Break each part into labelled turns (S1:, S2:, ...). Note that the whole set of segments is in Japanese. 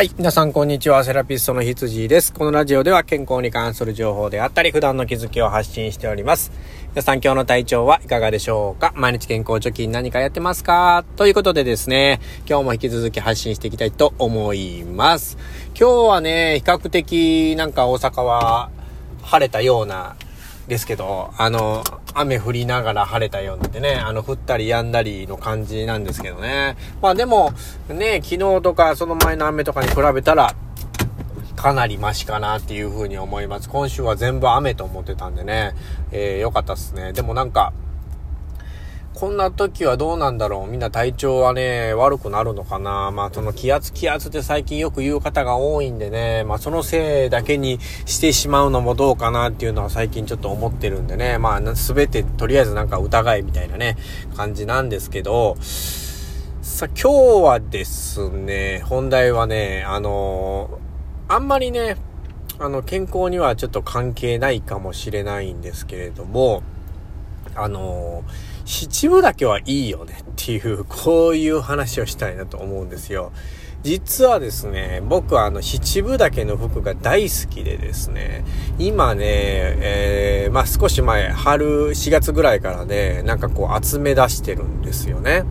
S1: はい。皆さん、こんにちは。セラピストの羊です。このラジオでは健康に関する情報であったり、普段の気づきを発信しております。皆さん、今日の体調はいかがでしょうか？毎日健康貯金何かやってますか？ということでですね、今日も引き続き発信していきたいと思います。今日はね、比較的なんか大阪は晴れたようなですけど、あの、雨降りながら晴れたようなんでね、あの、降ったり止んだりの感じなんですけどね。まあでも、ね、昨日とかその前の雨とかに比べたら、かなりマシかなっていう風に思います。今週は全部雨と思ってたんでね、えー、よかったっすね。でもなんか、こんな時はどうなんだろう？みんな体調はね、悪くなるのかな？まあその気圧気圧って最近よく言う方が多いんでね、まあそのせいだけにしてしまうのもどうかなっていうのは最近ちょっと思ってるんでね、まあすべてとりあえずなんか疑いみたいなね、感じなんですけど、さ今日はですね、本題はね、あのあんまりね、あの健康にはちょっと関係ないかもしれないんですけれども、あのー七分だけはいいよねっていう、こういう話をしたいなと思うんですよ。実はですね、僕はあの七分丈の服が大好きでですね、今ね、えー、まあ少し前、春4月ぐらいからね、なんかこう集め出してるんですよね。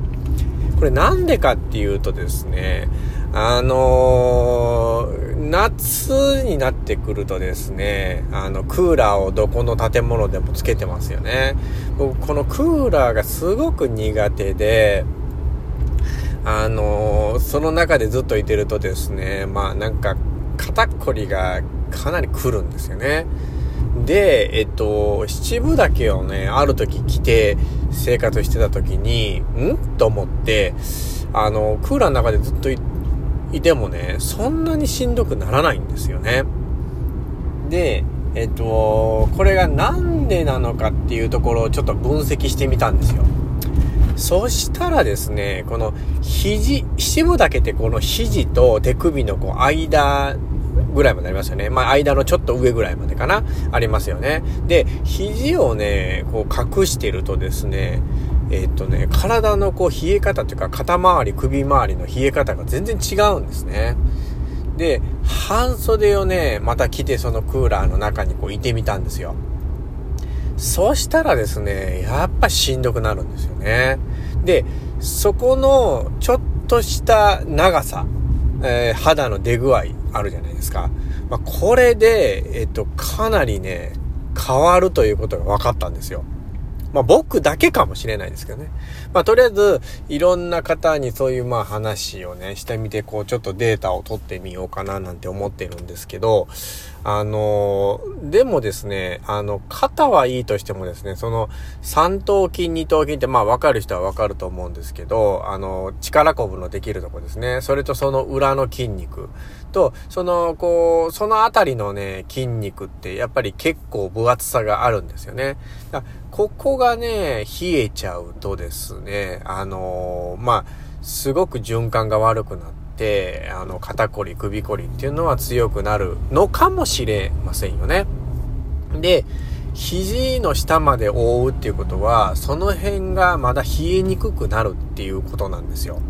S1: これなんでかっていうとですね、あのー、夏になってくるとですね、あの、クーラーをどこの建物でもつけてますよね。僕、このクーラーがすごく苦手で、あのー、その中でずっといてるとですね、まあなんか、肩こりがかなり来るんですよね。で、えっと、七分丈をね、ある時着て生活してた時に、ん？と思って、あの、クーラーの中でずっといいてもね、そんなにしんどくならないんですよね。で、えっと、これがなんでなのかっていうところをちょっと分析してみたんですよ。そしたらですね、この肘、七分だけってこの肘と手首のこう間ぐらいまでありますよね。まあ間のちょっと上ぐらいまでかなありますよね。で、肘をね、こう隠してるとですね、え、っとね、体のこう冷え方というか肩周り、首周りの冷え方が全然違うんですね。で、半袖をね、また着てそのクーラーの中にこういてみたんですよ。そうしたらですね、やっぱしんどくなるんですよね。で、そこのちょっとした長さ、えー、肌の出具合あるじゃないですか。まあ、これで、えっと、かなりね、変わるということが分かったんですよ。まあ僕だけかもしれないですけどね。まあとりあえず、いろんな方にそういうまあ話をね、してみて、こうちょっとデータを取ってみようかななんて思ってるんですけど、あの、でもですね、あの、肩はいいとしてもですね、その三頭筋、二頭筋ってまあ分かる人は分かると思うんですけど、あの、力こぶのできるとこですね。それとその裏の筋肉と、その、こう、そのあたりのね、筋肉ってやっぱり結構分厚さがあるんですよね。ここがね、冷えちゃうとですね、あの、まあ、すごく循環が悪くなって、あの、肩こり、首こりっていうのは強くなるのかもしれませんよね。で、肘の下まで覆うっていうことは、その辺がまだ冷えにくくなるっていうことなんですよ。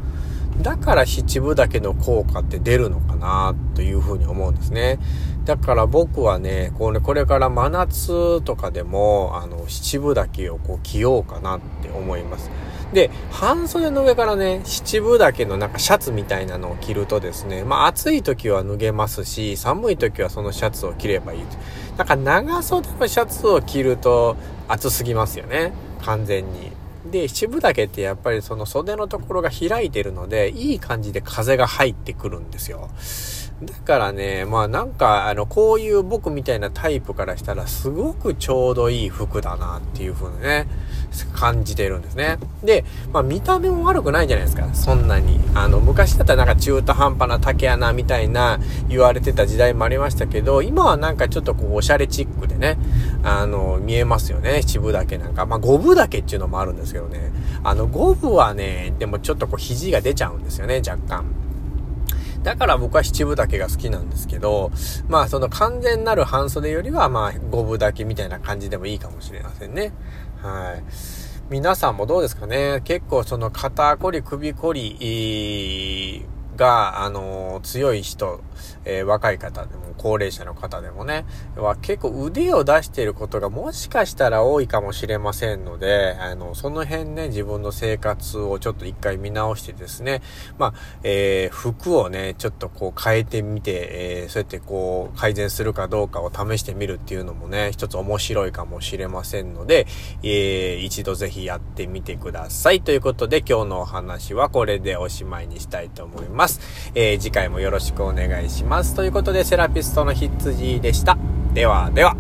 S1: だから七分丈の効果って出るのかなというふうに思うんですね。だから僕はね、これこれから真夏とかでも、あの、七分丈をこう着ようかなって思います。で、半袖の上からね、七分丈のなんかシャツみたいなのを着るとですね、まあ暑い時は脱げますし、寒い時はそのシャツを着ればいい。なんか長袖のシャツを着ると暑すぎますよね。完全に。で、七分丈ってやっぱりその袖のところが開いてるので、いい感じで風が入ってくるんですよ。だからね、まあなんか、あの、こういう僕みたいなタイプからしたら、すごくちょうどいい服だなっていう風にね、感じてるんですね。で、まあ見た目も悪くないじゃないですか、そんなに。あの、昔だったらなんか中途半端な竹穴みたいな言われてた時代もありましたけど、今はなんかちょっとこう、おしゃれチックでね、あの、見えますよね、七分だけなんか。まあ五分だけっていうのもあるんですけどね。あの、五分はね、でもちょっとこう、肘が出ちゃうんですよね、若干。だから僕は七分丈が好きなんですけど、まあその完全なる半袖よりはまあ五分丈みたいな感じでもいいかもしれませんね。はい。皆さんもどうですかね？結構その肩こり、首こりが、あの、強い人、えー、若い方で、高齢者の方でもね、は結構腕を出していることがもしかしたら多いかもしれませんので、あの、その辺ね、自分の生活をちょっと一回見直してですね、まあ、えー、服をね、ちょっとこう変えてみて、えー、そうやってこう改善するかどうかを試してみるっていうのもね、一つ面白いかもしれませんので、えー、一度ぜひやってみてください。ということで今日のお話はこれでおしまいにしたいと思います。えー、次回もよろしくお願いします。ということで、セラピスストの羊でした。ではでは。